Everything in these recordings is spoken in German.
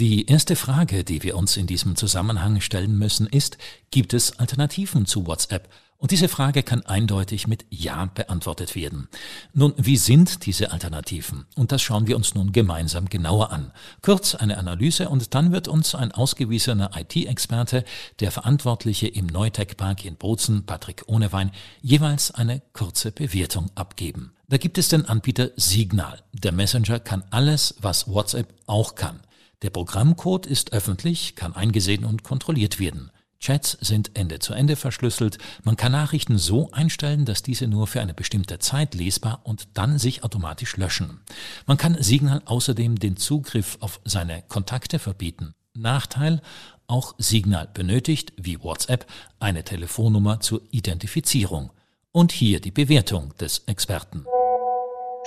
Die erste Frage, die wir uns in diesem Zusammenhang stellen müssen, ist, gibt es Alternativen zu WhatsApp? Und diese Frage kann eindeutig mit Ja beantwortet werden. Nun, wie sind diese Alternativen? Und das schauen wir uns nun gemeinsam genauer an. Kurz eine Analyse und dann wird uns ein ausgewiesener IT-Experte, der Verantwortliche im Neutech Park in Bozen, Patrick Ohnewein, jeweils eine kurze Bewertung abgeben. Da gibt es den Anbieter Signal. Der Messenger kann alles, was WhatsApp auch kann. Der Programmcode ist öffentlich, kann eingesehen und kontrolliert werden. Chats sind Ende zu Ende verschlüsselt. Man kann Nachrichten so einstellen, dass diese nur für eine bestimmte Zeit lesbar und dann sich automatisch löschen. Man kann Signal außerdem den Zugriff auf seine Kontakte verbieten. Nachteil, auch Signal benötigt, wie WhatsApp, eine Telefonnummer zur Identifizierung. Und hier die Bewertung des Experten.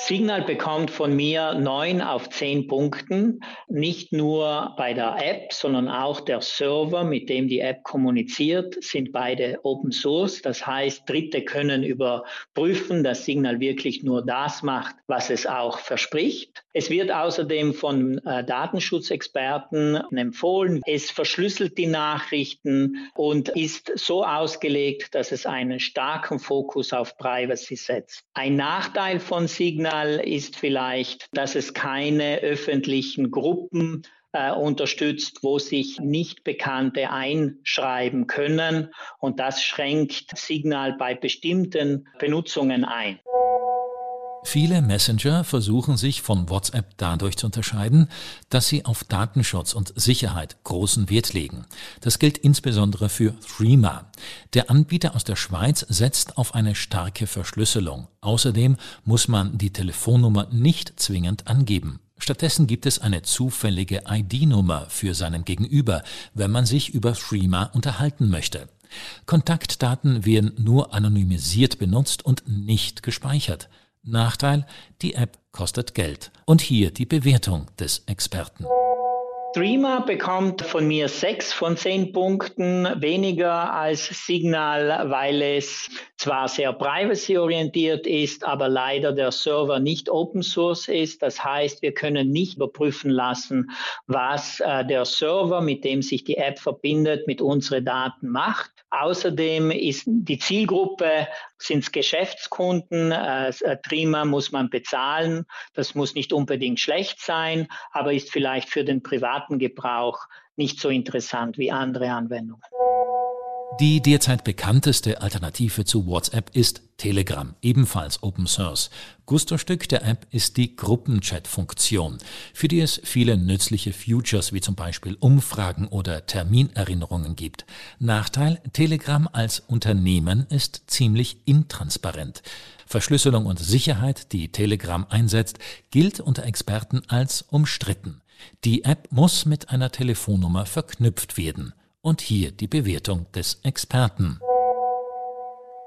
Signal bekommt von mir neun auf zehn Punkten, nicht nur bei der App, sondern auch der Server, mit dem die App kommuniziert, sind beide Open Source. Das heißt, Dritte können überprüfen, dass Signal wirklich nur das macht, was es auch verspricht. Es wird außerdem von äh, Datenschutzexperten empfohlen. Es verschlüsselt die Nachrichten und ist so ausgelegt, dass es einen starken Fokus auf Privacy setzt. Ein Nachteil von Signal Signal ist vielleicht, dass es keine öffentlichen Gruppen äh, unterstützt, wo sich nicht Bekannte einschreiben können. Und das schränkt Signal bei bestimmten Benutzungen ein. Viele Messenger versuchen sich von WhatsApp dadurch zu unterscheiden, dass sie auf Datenschutz und Sicherheit großen Wert legen. Das gilt insbesondere für Threema. Der Anbieter aus der Schweiz setzt auf eine starke Verschlüsselung. Außerdem muss man die Telefonnummer nicht zwingend angeben. Stattdessen gibt es eine zufällige ID-Nummer für seinen Gegenüber, wenn man sich über Threema unterhalten möchte. Kontaktdaten werden nur anonymisiert benutzt und nicht gespeichert. Nachteil, die App kostet Geld. Und hier die Bewertung des Experten. Streamer bekommt von mir sechs von zehn Punkten weniger als Signal, weil es zwar sehr privacy-orientiert ist, aber leider der Server nicht Open Source ist. Das heißt, wir können nicht überprüfen lassen, was äh, der Server, mit dem sich die App verbindet, mit unseren Daten macht. Außerdem ist die Zielgruppe sind es Geschäftskunden. Äh, Trima muss man bezahlen. Das muss nicht unbedingt schlecht sein, aber ist vielleicht für den privaten Gebrauch nicht so interessant wie andere Anwendungen. Die derzeit bekannteste Alternative zu WhatsApp ist Telegram, ebenfalls Open Source. Gusto-Stück der App ist die Gruppenchat-Funktion, für die es viele nützliche Futures wie zum Beispiel Umfragen oder Terminerinnerungen gibt. Nachteil, Telegram als Unternehmen ist ziemlich intransparent. Verschlüsselung und Sicherheit, die Telegram einsetzt, gilt unter Experten als umstritten. Die App muss mit einer Telefonnummer verknüpft werden. Und hier die Bewertung des Experten.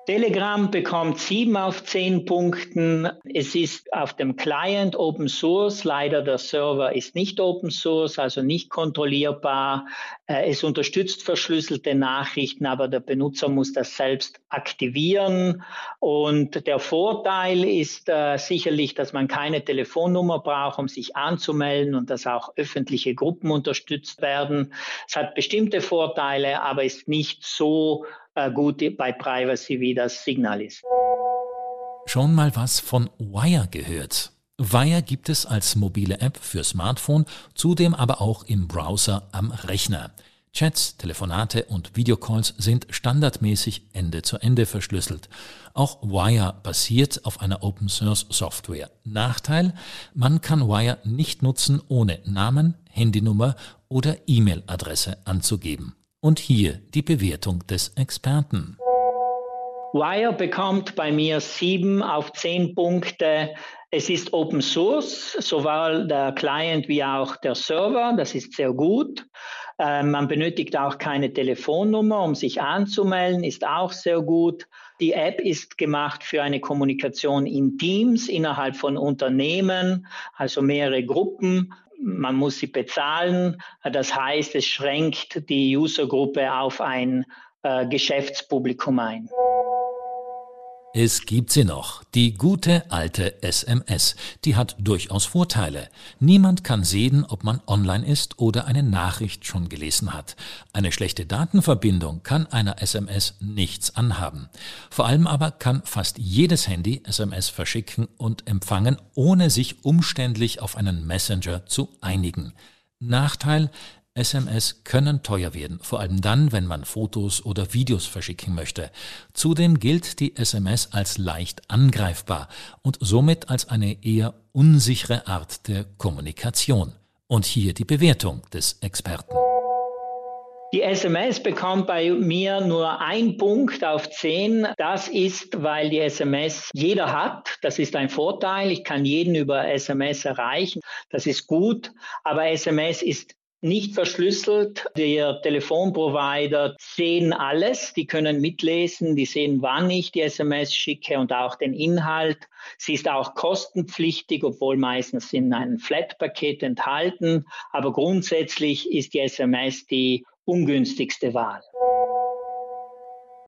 Telegram bekommt sieben auf zehn Punkten. Es ist auf dem Client Open Source. Leider der Server ist nicht Open Source, also nicht kontrollierbar. Äh, es unterstützt verschlüsselte Nachrichten, aber der Benutzer muss das selbst aktivieren. Und der Vorteil ist äh, sicherlich, dass man keine Telefonnummer braucht, um sich anzumelden und dass auch öffentliche Gruppen unterstützt werden. Es hat bestimmte Vorteile, aber ist nicht so äh, gut bei Privacy wie das Signal ist. Schon mal was von Wire gehört. Wire gibt es als mobile App für Smartphone, zudem aber auch im Browser am Rechner. Chats, Telefonate und Videocalls sind standardmäßig Ende zu Ende verschlüsselt. Auch Wire basiert auf einer Open Source Software. Nachteil, man kann Wire nicht nutzen, ohne Namen, Handynummer oder E-Mail-Adresse anzugeben. Und hier die Bewertung des Experten. Wire bekommt bei mir sieben auf zehn Punkte. Es ist Open Source, sowohl der Client wie auch der Server. Das ist sehr gut. Äh, man benötigt auch keine Telefonnummer, um sich anzumelden, ist auch sehr gut. Die App ist gemacht für eine Kommunikation in Teams innerhalb von Unternehmen, also mehrere Gruppen. Man muss sie bezahlen. Das heißt, es schränkt die Usergruppe auf ein äh, Geschäftspublikum ein. Es gibt sie noch, die gute alte SMS. Die hat durchaus Vorteile. Niemand kann sehen, ob man online ist oder eine Nachricht schon gelesen hat. Eine schlechte Datenverbindung kann einer SMS nichts anhaben. Vor allem aber kann fast jedes Handy SMS verschicken und empfangen, ohne sich umständlich auf einen Messenger zu einigen. Nachteil, SMS können teuer werden, vor allem dann, wenn man Fotos oder Videos verschicken möchte. Zudem gilt die SMS als leicht angreifbar und somit als eine eher unsichere Art der Kommunikation. Und hier die Bewertung des Experten. Die SMS bekommt bei mir nur ein Punkt auf zehn. Das ist, weil die SMS jeder hat. Das ist ein Vorteil. Ich kann jeden über SMS erreichen. Das ist gut. Aber SMS ist nicht verschlüsselt. Der Telefonprovider sehen alles, die können mitlesen, die sehen, wann ich die SMS schicke und auch den Inhalt. Sie ist auch kostenpflichtig, obwohl meistens in einem Flat-Paket enthalten. Aber grundsätzlich ist die SMS die ungünstigste Wahl.